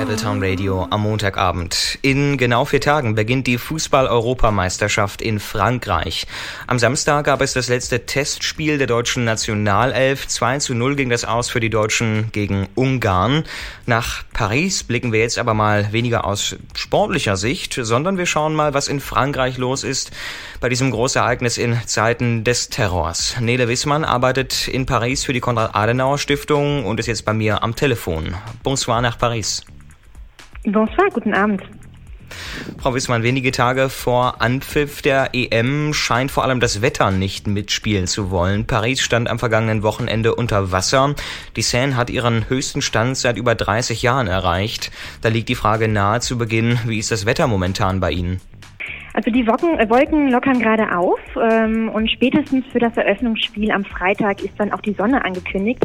Battletown Radio am Montagabend. In genau vier Tagen beginnt die Fußball-Europameisterschaft in Frankreich. Am Samstag gab es das letzte Testspiel der deutschen Nationalelf. 2 zu 0 ging das aus für die Deutschen gegen Ungarn. Nach Paris blicken wir jetzt aber mal weniger aus sportlicher Sicht, sondern wir schauen mal, was in Frankreich los ist bei diesem Großereignis in Zeiten des Terrors. Nele Wissmann arbeitet in Paris für die Konrad-Adenauer-Stiftung und ist jetzt bei mir am Telefon. Bonsoir nach Paris. Bonsoir, guten Abend. Frau Wissmann, wenige Tage vor Anpfiff der EM scheint vor allem das Wetter nicht mitspielen zu wollen. Paris stand am vergangenen Wochenende unter Wasser. Die Seine hat ihren höchsten Stand seit über 30 Jahren erreicht. Da liegt die Frage nahe zu Beginn, wie ist das Wetter momentan bei Ihnen? Also die Wolken, äh, Wolken lockern gerade auf ähm, und spätestens für das Eröffnungsspiel am Freitag ist dann auch die Sonne angekündigt.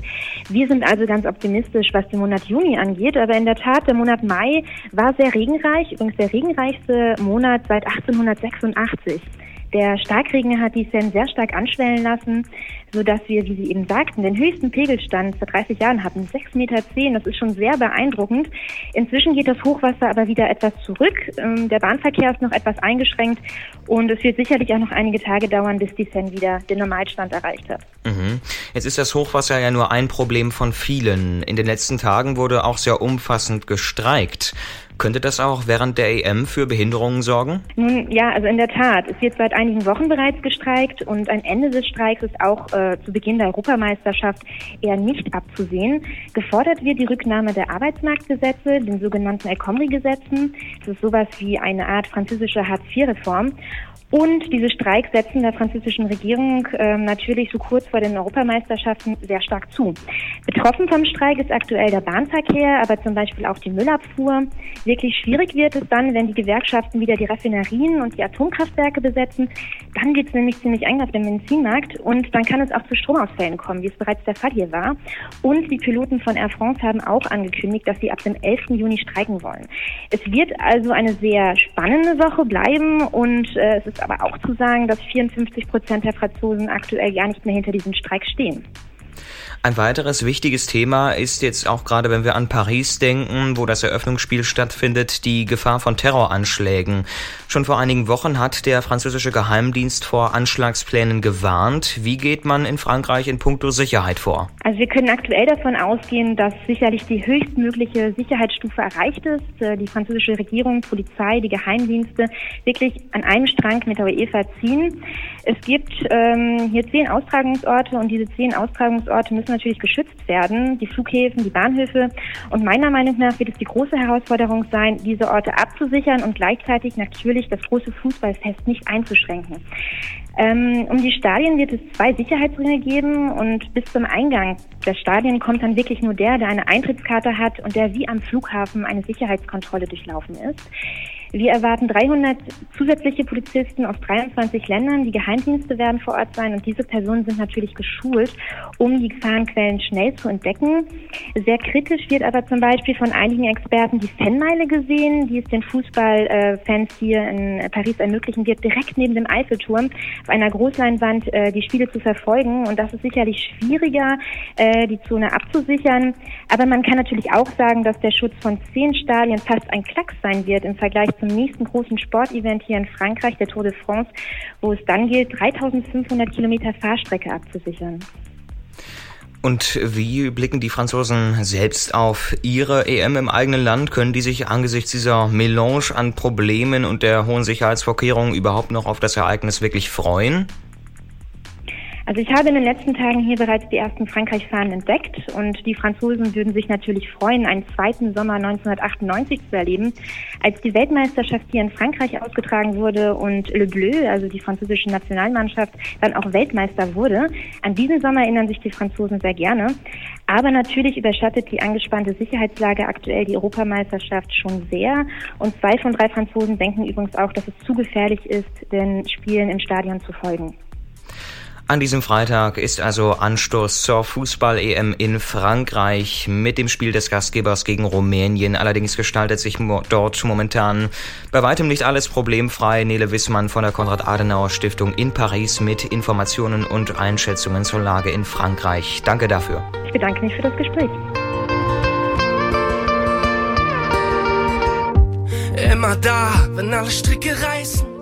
Wir sind also ganz optimistisch, was den Monat Juni angeht, aber in der Tat, der Monat Mai war sehr regenreich, übrigens der regenreichste Monat seit 1886. Der Starkregen hat die Seine sehr stark anschwellen lassen, sodass wir, wie Sie eben sagten, den höchsten Pegelstand vor 30 Jahren hatten, 6,10 Meter. Das ist schon sehr beeindruckend. Inzwischen geht das Hochwasser aber wieder etwas zurück. Ähm, der Bahnverkehr ist noch etwas eingeschränkt und es wird sicherlich auch noch einige Tage dauern, bis die Seine wieder den Normalstand erreicht hat. Mhm. Jetzt ist das Hochwasser ja nur ein Problem von vielen. In den letzten Tagen wurde auch sehr umfassend gestreikt. Könnte das auch während der EM für Behinderungen sorgen? Nun ja, also in der Tat. Es wird seit einigen Wochen bereits gestreikt und ein Ende des Streiks ist auch äh, zu Beginn der Europameisterschaft eher nicht abzusehen. Gefordert wird die Rücknahme der Arbeitsmarktgesetze, den sogenannten El Khomri-Gesetzen. Das ist sowas wie eine Art französische Hartz-IV-Reform. Und diese Streiks setzen der französischen Regierung äh, natürlich so kurz vor den Europameisterschaften sehr stark zu. Betroffen vom Streik ist aktuell der Bahnverkehr, aber zum Beispiel auch die Müllabfuhr. Wirklich schwierig wird es dann, wenn die Gewerkschaften wieder die Raffinerien und die Atomkraftwerke besetzen. Dann geht es nämlich ziemlich eng auf dem Benzinmarkt und dann kann es auch zu Stromausfällen kommen, wie es bereits der Fall hier war. Und die Piloten von Air France haben auch angekündigt, dass sie ab dem 11. Juni streiken wollen. Es wird also eine sehr spannende Woche bleiben und äh, es ist aber auch zu sagen, dass 54 Prozent der Franzosen aktuell gar nicht mehr hinter diesem Streik stehen. Ein weiteres wichtiges Thema ist jetzt auch gerade, wenn wir an Paris denken, wo das Eröffnungsspiel stattfindet, die Gefahr von Terroranschlägen. Schon vor einigen Wochen hat der französische Geheimdienst vor Anschlagsplänen gewarnt. Wie geht man in Frankreich in puncto Sicherheit vor? Also wir können aktuell davon ausgehen, dass sicherlich die höchstmögliche Sicherheitsstufe erreicht ist. Äh, die französische Regierung, Polizei, die Geheimdienste wirklich an einem Strang mit der UEFA ziehen. Es gibt ähm, hier zehn Austragungsorte und diese zehn Austragungsorte müssen natürlich geschützt werden, die Flughäfen, die Bahnhöfe. Und meiner Meinung nach wird es die große Herausforderung sein, diese Orte abzusichern und gleichzeitig natürlich das große Fußballfest nicht einzuschränken. Ähm, um die Stadien wird es zwei Sicherheitsringe geben und bis zum Eingang der Stadien kommt dann wirklich nur der, der eine Eintrittskarte hat und der wie am Flughafen eine Sicherheitskontrolle durchlaufen ist. Wir erwarten 300 zusätzliche Polizisten aus 23 Ländern. Die Geheimdienste werden vor Ort sein und diese Personen sind natürlich geschult, um die Gefahrenquellen schnell zu entdecken. Sehr kritisch wird aber zum Beispiel von einigen Experten die Fanmeile gesehen, die es den Fußballfans hier in Paris ermöglichen wird, direkt neben dem Eiffelturm auf einer Großleinwand äh, die Spiele zu verfolgen. Und das ist sicherlich schwieriger, äh, die Zone abzusichern. Aber man kann natürlich auch sagen, dass der Schutz von zehn Stadien fast ein Klacks sein wird im Vergleich zum nächsten großen Sportevent hier in Frankreich, der Tour de France, wo es dann gilt, 3500 Kilometer Fahrstrecke abzusichern. Und wie blicken die Franzosen selbst auf ihre EM im eigenen Land? Können die sich angesichts dieser Melange an Problemen und der hohen Sicherheitsvorkehrungen überhaupt noch auf das Ereignis wirklich freuen? Also ich habe in den letzten Tagen hier bereits die ersten Frankreich-Fahnen entdeckt und die Franzosen würden sich natürlich freuen, einen zweiten Sommer 1998 zu erleben, als die Weltmeisterschaft hier in Frankreich ausgetragen wurde und Le Bleu, also die französische Nationalmannschaft, dann auch Weltmeister wurde. An diesen Sommer erinnern sich die Franzosen sehr gerne. Aber natürlich überschattet die angespannte Sicherheitslage aktuell die Europameisterschaft schon sehr. Und zwei von drei Franzosen denken übrigens auch, dass es zu gefährlich ist, den Spielen im Stadion zu folgen. An diesem Freitag ist also Anstoß zur Fußball-EM in Frankreich mit dem Spiel des Gastgebers gegen Rumänien. Allerdings gestaltet sich dort momentan bei weitem nicht alles problemfrei. Nele Wissmann von der Konrad-Adenauer-Stiftung in Paris mit Informationen und Einschätzungen zur Lage in Frankreich. Danke dafür. Ich bedanke mich für das Gespräch. Immer da, wenn alle Stricke reißen